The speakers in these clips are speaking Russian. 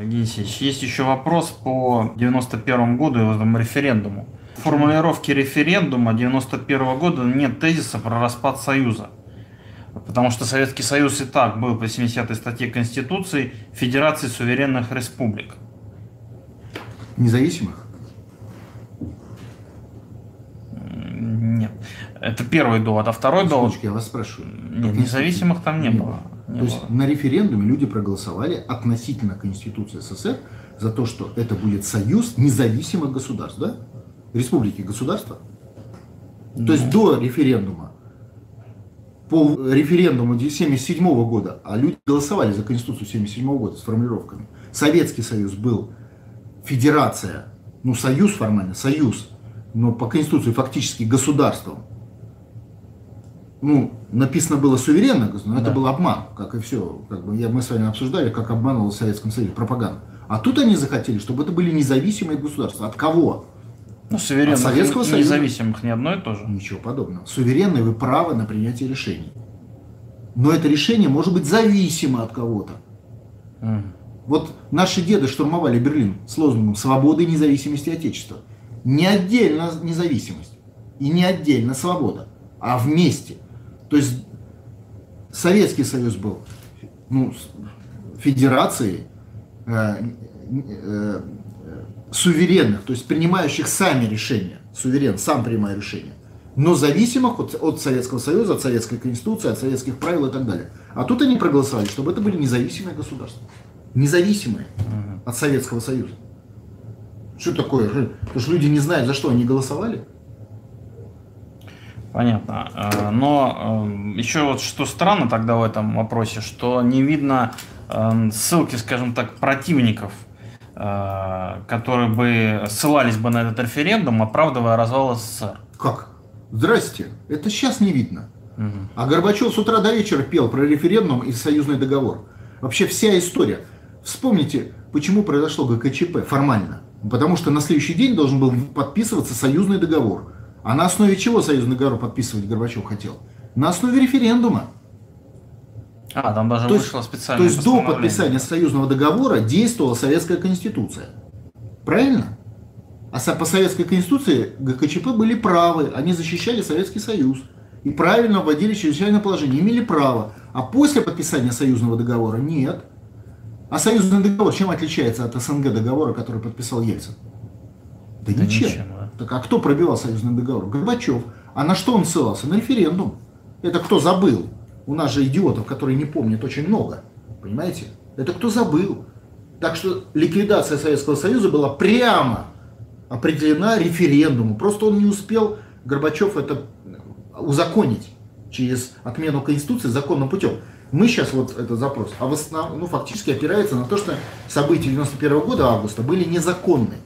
Алексеевич, есть еще вопрос по 91 году и этому референдуму. В формулировке референдума 91 года нет тезиса про распад Союза. Потому что Советский Союз и так был по 70 статье Конституции Федерацией суверенных республик. Независимых? Нет. Это первый довод. А второй довод... я вас спрашиваю. Нет, независимых там не, не было. было. Не То было. есть на референдуме люди проголосовали относительно Конституции СССР за то, что это будет союз независимых государств, да? Республики государства. Ну. То есть до референдума, по референдуму 1977 года, а люди голосовали за Конституцию 1977 года с формулировками. Советский Союз был федерация, ну союз формально, союз, но по Конституции фактически государством ну, написано было суверенно, но да. это был обман, как и все. Как бы, я, мы с вами обсуждали, как обманывал в Советском Союзе пропаганда. А тут они захотели, чтобы это были независимые государства. От кого? Ну, суверенных От Советского Союза. независимых не одно и то же. Ничего подобного. Суверенные вы право на принятие решений. Но это решение может быть зависимо от кого-то. Mm. Вот наши деды штурмовали Берлин с лозунгом «Свобода и независимость Отечества». Не отдельно независимость и не отдельно свобода, а вместе – то есть Советский Союз был ну, федерацией э, э, суверенных, то есть принимающих сами решения, суверен сам принимает решения, но зависимых от, от Советского Союза, от Советской Конституции, от советских правил и так далее. А тут они проголосовали, чтобы это были независимые государства. Независимые от Советского Союза. Что такое? Потому что люди не знают, за что они голосовали. Понятно. Э, но э, еще вот что странно тогда в этом вопросе, что не видно э, ссылки, скажем так, противников, которые бы ссылались бы на этот референдум, оправдывая развал СССР. Как? Здрасте. Это сейчас не видно. Угу. А Горбачев с утра до вечера пел про референдум и союзный договор. Вообще вся история. Вспомните, почему произошло ГКЧП формально. Потому что на следующий день должен был подписываться союзный договор. А на основе чего союзный договор подписывать Горбачев хотел? На основе референдума. А, там даже то вышло специальное То есть до подписания союзного договора действовала Советская Конституция. Правильно? А по Советской Конституции ГКЧП были правы, они защищали Советский Союз. И правильно вводили чрезвычайное положение, имели право. А после подписания союзного договора нет. А союзный договор чем отличается от СНГ договора, который подписал Ельцин? Да, да ничем. ничем. Так а кто пробивал союзный договор? Горбачев. А на что он ссылался? На референдум. Это кто забыл? У нас же идиотов, которые не помнят, очень много. Понимаете? Это кто забыл? Так что ликвидация Советского Союза была прямо определена референдумом. Просто он не успел, Горбачев, это узаконить через отмену Конституции законным путем. Мы сейчас вот этот запрос, а в основном, ну, фактически опирается на то, что события 91 года августа были незаконны.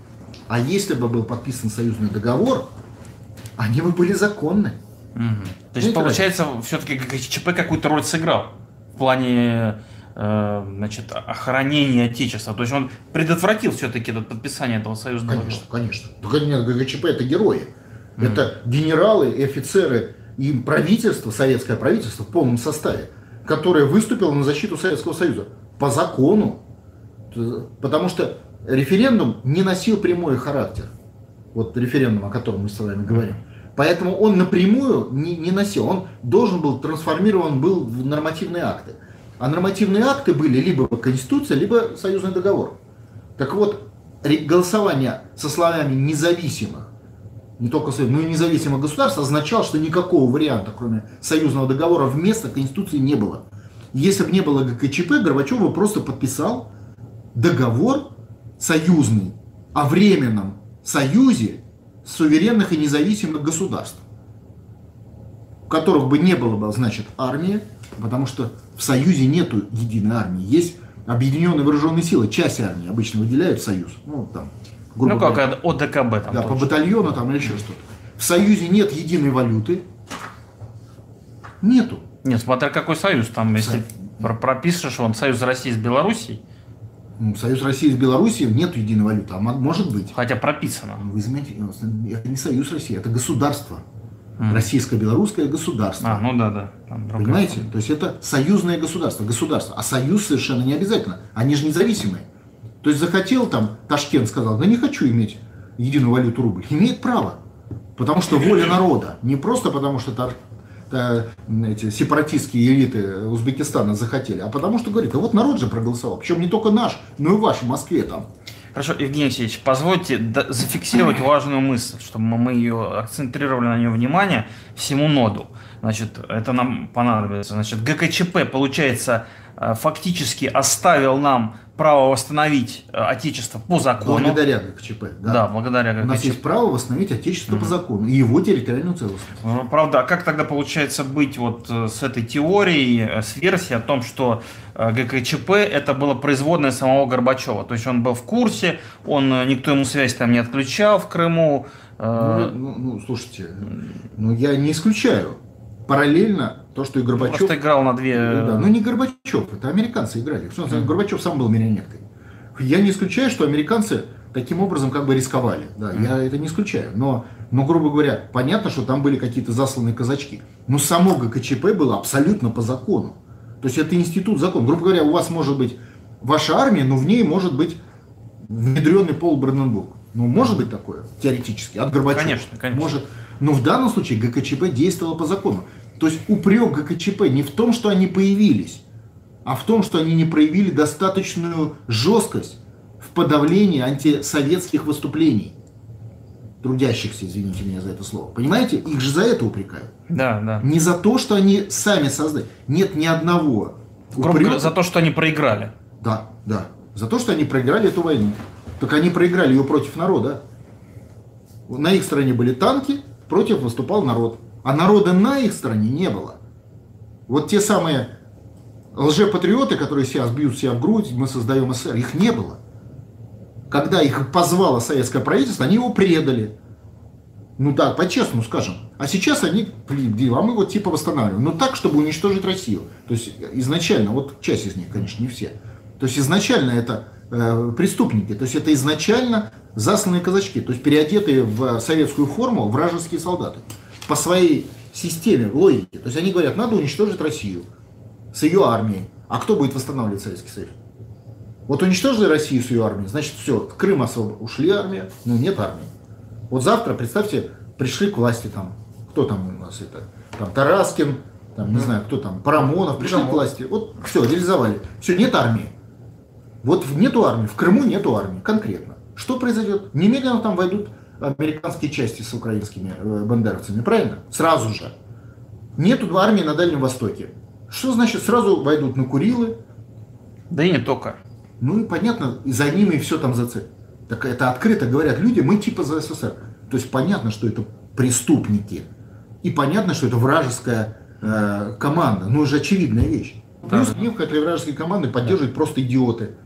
А если бы был подписан союзный договор, они бы были законны. Угу. То есть, получается, все-таки ЧП какую-то роль сыграл в плане э, значит, охранения Отечества. То есть он предотвратил все-таки это подписание этого союзного Конечно, договора. конечно. Только нет, ГКЧП это герои. Mm. Это генералы и офицеры и правительство, советское правительство в полном составе, которое выступило на защиту Советского Союза по закону. Потому что референдум не носил прямой характер. Вот референдум, о котором мы с вами говорим. Поэтому он напрямую не, не носил. Он должен был трансформирован был в нормативные акты. А нормативные акты были либо Конституция, либо Союзный договор. Так вот, голосование со словами независимых, не только но и независимых государств, означало, что никакого варианта, кроме союзного договора, вместо Конституции не было. Если бы не было ГКЧП, Горбачев бы просто подписал договор союзный, о временном союзе суверенных и независимых государств, в которых бы не было бы, значит, армии, потому что в союзе нету единой армии, есть объединенные вооруженные силы, часть армии обычно выделяют союз, ну там, грубо ну как говоря, ОДКБ там. Да, по батальону там или еще что-то. В союзе нет единой валюты, нету. Нет, смотря какой союз, там, если Со... пропишешь, он союз России с Белоруссией, Союз России с Белоруссией нет единой валюты, а может быть. Хотя прописано. Вы заметите, это не Союз России, это государство. Mm. Российско-белорусское государство. А, ну да, да. Там Понимаете? То есть это союзное государство, государство. А союз совершенно не обязательно. Они же независимые. То есть захотел там, Ташкент сказал, да не хочу иметь единую валюту рубль. Имеет право. Потому что воля народа. Не просто потому, что эти сепаратистские элиты Узбекистана захотели, а потому что говорит, а вот народ же проголосовал. Причем не только наш, но и ваш в Москве там. Хорошо, Евгений Алексеевич, позвольте зафиксировать важную мысль, чтобы мы ее акцентрировали на нее внимание всему ноду. Значит, это нам понадобится. Значит, ГКЧП, получается, э, фактически оставил нам право восстановить э, Отечество по закону. Благодаря ГКЧП. Да, да благодаря ГКЧП. У нас есть право восстановить Отечество mm-hmm. по закону и его территориальную целостность. Ну, правда, а как тогда получается быть вот э, с этой теорией, с версией о том, что ГКЧП это было производное самого Горбачева? То есть он был в курсе, он никто ему связь там не отключал в Крыму. Ну, ну, ну слушайте, ну я не исключаю параллельно то, что и Горбачев... Просто играл на две... Да, но не Горбачев, это американцы играли. Что, mm. Горбачев сам был марионеткой. Я не исключаю, что американцы таким образом как бы рисковали. Да, mm. я это не исключаю. Но, но, грубо говоря, понятно, что там были какие-то засланные казачки. Но само ГКЧП было абсолютно по закону. То есть это институт закона. Грубо говоря, у вас может быть ваша армия, но в ней может быть внедренный Пол Бранденбург. Ну, может быть такое, теоретически, от Горбачева. Конечно, конечно. Может. Но в данном случае ГКЧП действовало по закону. То есть упрек ГКЧП не в том, что они появились, а в том, что они не проявили достаточную жесткость в подавлении антисоветских выступлений трудящихся, извините меня за это слово. Понимаете, их же за это упрекают. Да, да. Не за то, что они сами создали. Нет ни одного. Упрека. За то, что они проиграли. Да, да. За то, что они проиграли эту войну. Только они проиграли ее против народа. На их стороне были танки, против выступал народ. А народа на их стороне не было. Вот те самые лжепатриоты, которые сейчас бьют себя в грудь, мы создаем СССР, их не было. Когда их позвало советское правительство, они его предали. Ну да, по-честному скажем. А сейчас они, а мы вот типа восстанавливаем. Но так, чтобы уничтожить Россию. То есть изначально, вот часть из них, конечно, не все. То есть изначально это преступники. То есть это изначально засланные казачки. То есть переодетые в советскую форму вражеские солдаты по своей системе, логике. То есть они говорят, надо уничтожить Россию с ее армией. А кто будет восстанавливать Советский Союз? Вот уничтожили Россию с ее армией, значит все, Крым освоб... ушли армия, ну нет армии. Вот завтра, представьте, пришли к власти там, кто там у нас это, там Тараскин, там, не знаю, кто там, Парамонов, пришли к власти, вот все, реализовали. Все, нет армии. Вот нету армии, в Крыму нету армии, конкретно. Что произойдет? Немедленно там войдут американские части с украинскими э, бандеровцами, правильно? Сразу же. Нету армии на Дальнем Востоке. Что значит сразу войдут на Курилы? Да и не только. Ну и понятно, и за ними и все там за цель. Так это открыто говорят люди, мы типа за СССР. То есть понятно, что это преступники. И понятно, что это вражеская э, команда. Ну, это же очевидная вещь. Плюс да. них, этой вражеской команды поддерживают да. просто идиоты.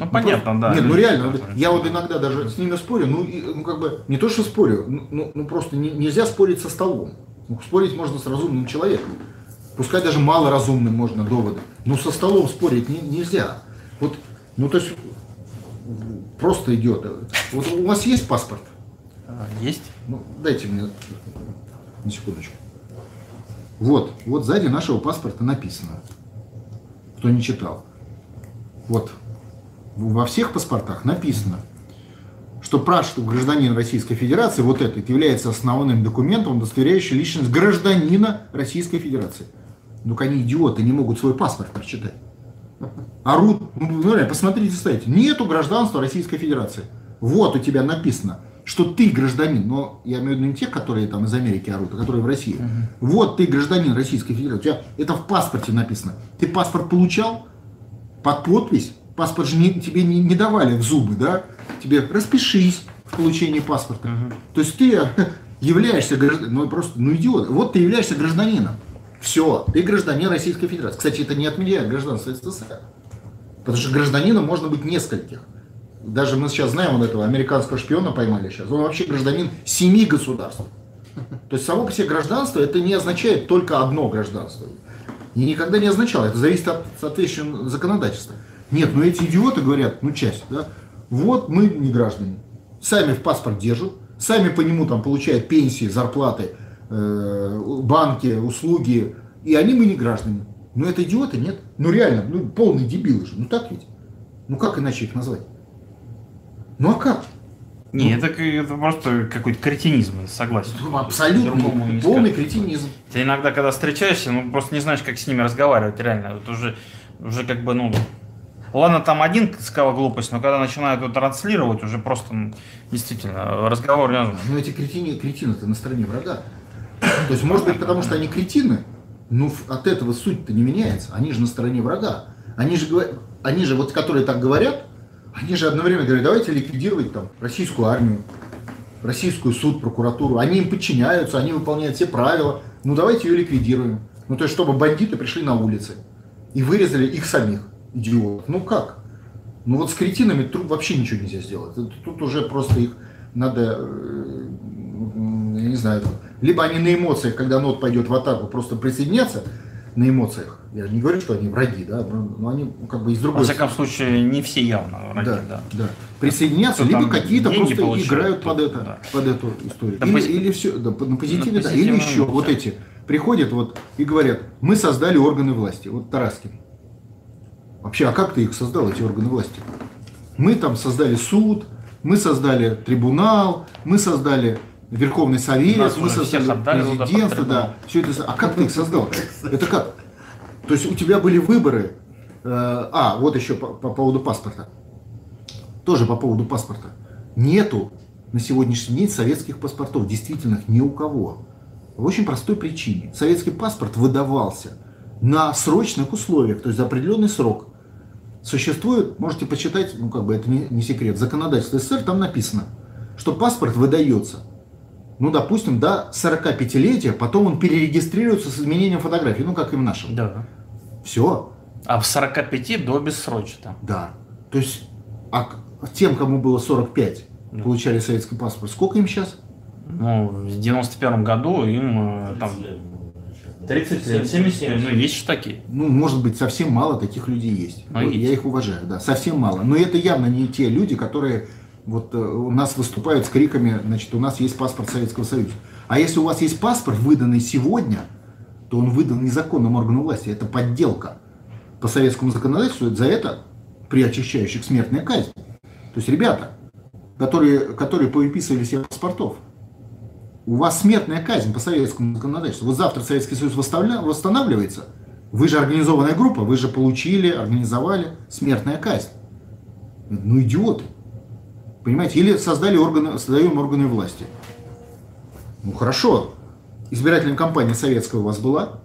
Ну, ну понятно, просто, да. Нет, ну реально, я вот иногда даже с ними спорю, ну, и, ну как бы, не то что спорю, ну, ну, ну просто не, нельзя спорить со столом. Ну, спорить можно с разумным человеком. Пускай даже малоразумным можно доводы. Но со столом спорить не, нельзя. Вот, ну то есть, просто идет. Вот у вас есть паспорт? А, есть. Ну, дайте мне на секундочку. Вот, вот сзади нашего паспорта написано. Кто не читал. Вот, во всех паспортах написано, что паспорт гражданин Российской Федерации, вот этот, является основным документом, удостоверяющим личность гражданина Российской Федерации. Ну, они идиоты, не могут свой паспорт прочитать. Орут, ну, реально, посмотрите, ставите, нету гражданства Российской Федерации. Вот у тебя написано, что ты гражданин, но я имею в виду не тех, которые там из Америки орут, а которые в России. Угу. Вот ты гражданин Российской Федерации. У тебя это в паспорте написано. Ты паспорт получал под подпись, Паспорт же не, тебе не, не давали в зубы, да? Тебе распишись в получении паспорта. Угу. То есть ты являешься гражданином, ну просто, ну идиот. Вот ты являешься гражданином. Все, ты гражданин Российской Федерации. Кстати, это не отменяет гражданство СССР. Потому что гражданином можно быть нескольких. Даже мы сейчас знаем вот этого американского шпиона поймали сейчас. Он вообще гражданин семи государств. То есть само по себе гражданство это не означает только одно гражданство. И никогда не означало. Это зависит от соответствующего законодательства. Нет, ну эти идиоты говорят, ну часть, да, вот мы не граждане, сами в паспорт держат, сами по нему там получают пенсии, зарплаты, э, банки, услуги, и они мы не граждане. Ну это идиоты, нет? Ну реально, ну полные дебилы же, ну так ведь? Ну как иначе их назвать? Ну а как? Не, это, это просто какой-то кретинизм, согласен. Ну, абсолютно. Полный кретинизм. Ты иногда, когда встречаешься, ну просто не знаешь, как с ними разговаривать, реально. Это уже, уже как бы, ну, Ладно, там один сказал глупость, но когда начинают это транслировать, уже просто ну, действительно разговор не Ну эти кретины, кретины-то на стороне врага. То есть, может быть, потому что они кретины, но от этого суть-то не меняется. Они же на стороне врага. Они же, они же вот которые так говорят, они же одновременно говорят, давайте ликвидировать там российскую армию, российскую суд, прокуратуру. Они им подчиняются, они выполняют все правила. Ну давайте ее ликвидируем. Ну то есть, чтобы бандиты пришли на улицы и вырезали их самих идиот. Ну как? Ну вот с кретинами тут вообще ничего нельзя сделать. Тут уже просто их надо, э, я не знаю, либо они на эмоциях, когда нот пойдет в атаку, просто присоединяться на эмоциях. Я не говорю, что они враги, да, но они как бы из другой. Во всяком случае, не все явно враги, да. да. да. Присоединяться, Кто либо какие-то просто получают, играют под это, да. под эту историю. Да, или, пози... или все, да, на позитиве, на да, или еще вот эти приходят вот и говорят, мы создали органы власти. Вот Тараскин. Вообще, а как ты их создал, эти органы власти? Мы там создали суд, мы создали трибунал, мы создали Верховный Совет, мы создали президентство, да. Все это, а как ты их создал? Это как? То есть у тебя были выборы. Э, а, вот еще по, по поводу паспорта. Тоже по поводу паспорта. Нету на сегодняшний день советских паспортов, действительно ни у кого. В очень простой причине. Советский паспорт выдавался на срочных условиях, то есть за определенный срок. Существует, можете почитать, ну как бы это не, не секрет, законодательство СССР, там написано, что паспорт выдается, ну допустим, до 45-летия, потом он перерегистрируется с изменением фотографии, ну как и в нашем. Да. Все. А в 45 до бессрочно. Да. То есть, а тем, кому было 45, да. получали советский паспорт, сколько им сейчас? Ну, в 91 году им э, там 30 лет, 70 лет, ну есть же такие. Ну, может быть, совсем мало таких людей есть. Ну, есть. Я их уважаю, да, совсем мало. Но это явно не те люди, которые вот э, у нас выступают с криками, значит, у нас есть паспорт Советского Союза. А если у вас есть паспорт, выданный сегодня, то он выдан незаконным органом власти. Это подделка. По советскому законодательству за это при очищающих смертная казнь. То есть ребята, которые, которые повыписывали себе паспортов, у вас смертная казнь по советскому законодательству. Вот завтра Советский Союз восстанавливается. Вы же организованная группа, вы же получили, организовали смертная казнь. Ну, идиоты. Понимаете? Или создали органы, создаем органы власти. Ну, хорошо. Избирательная кампания советская у вас была?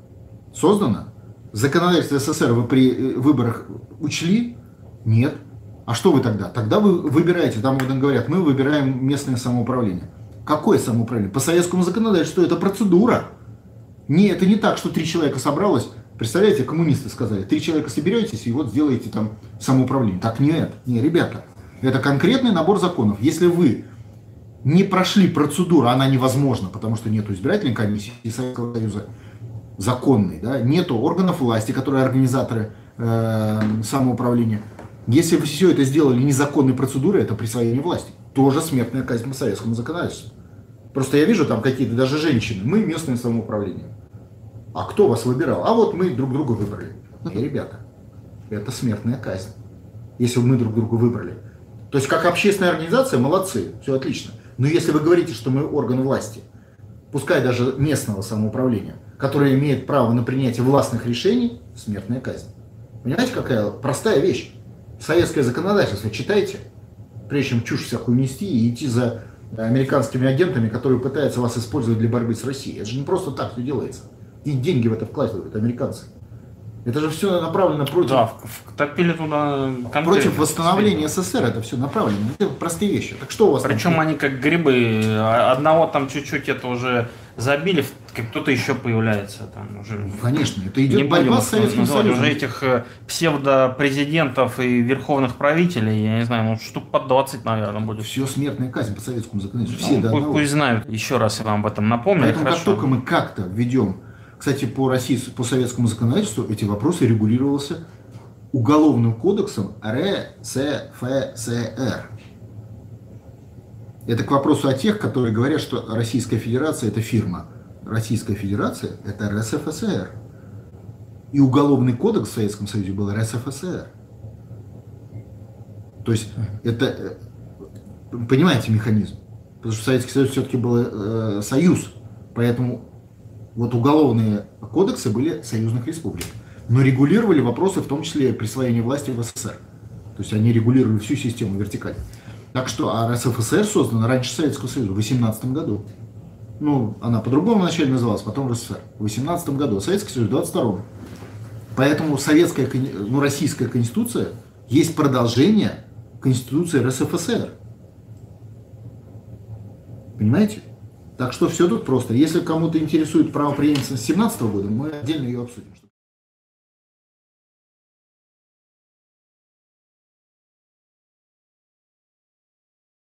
Создана? Законодательство СССР вы при э, выборах учли? Нет. А что вы тогда? Тогда вы выбираете, там говорят, мы выбираем местное самоуправление. Какое самоуправление? По советскому законодательству это процедура. Не, это не так, что три человека собралось. Представляете, коммунисты сказали, три человека соберетесь и вот сделаете там самоуправление. Так нет, не, ребята, это конкретный набор законов. Если вы не прошли процедуру, она невозможна, потому что нет избирательной комиссии Советского Союза законной, да, нету органов власти, которые организаторы э, самоуправления. Если вы все это сделали незаконной процедурой, это присвоение власти. Тоже смертная казнь по советскому законодательству. Просто я вижу там какие-то даже женщины. Мы местное самоуправление. А кто вас выбирал? А вот мы друг друга выбрали. Не, ребята, это смертная казнь. Если мы друг друга выбрали. То есть, как общественная организация, молодцы, все отлично. Но если вы говорите, что мы орган власти, пускай даже местного самоуправления, которое имеет право на принятие властных решений, смертная казнь. Понимаете, какая простая вещь? Советское законодательство читайте, прежде чем чушь всякую нести и идти за американскими агентами, которые пытаются вас использовать для борьбы с Россией. Это же не просто так все делается. И деньги в это вкладывают американцы. Это же все направлено против... Да, втопили туда Против восстановления СССР это все направлено. Это простые вещи. Так что у вас Причем там... они как грибы. А, одного там чуть-чуть это уже забили, как кто-то еще появляется. Там уже... Ну, конечно, это идет не борьба с Советским Союзом. Уже этих э, псевдопрезидентов и верховных правителей, я не знаю, ну штук под 20, наверное, будет. Все смертная казнь по советскому законодательству. Все, ну, да, пусть, пусть знают. Еще раз я вам об этом напомню. Поэтому как только мы как-то введем кстати, по, России, по советскому законодательству эти вопросы регулировался Уголовным кодексом РСФСР. Это к вопросу о тех, которые говорят, что Российская Федерация – это фирма. Российская Федерация – это РСФСР. И Уголовный кодекс в Советском Союзе был РСФСР. То есть это, Понимаете механизм? Потому что Советский Союз все-таки был э, союз. Поэтому вот уголовные кодексы были союзных республик. Но регулировали вопросы, в том числе присвоения власти в СССР. То есть они регулировали всю систему вертикаль. Так что а РСФСР создана раньше Советского Союза, в 18 году. Ну, она по-другому вначале называлась, потом РСФСР. В 18 году, Советский Союз в 22 Поэтому советская, ну, российская конституция есть продолжение конституции РСФСР. Понимаете? Так что все тут просто. Если кому-то интересует правоприемственность 17 года, мы отдельно ее обсудим.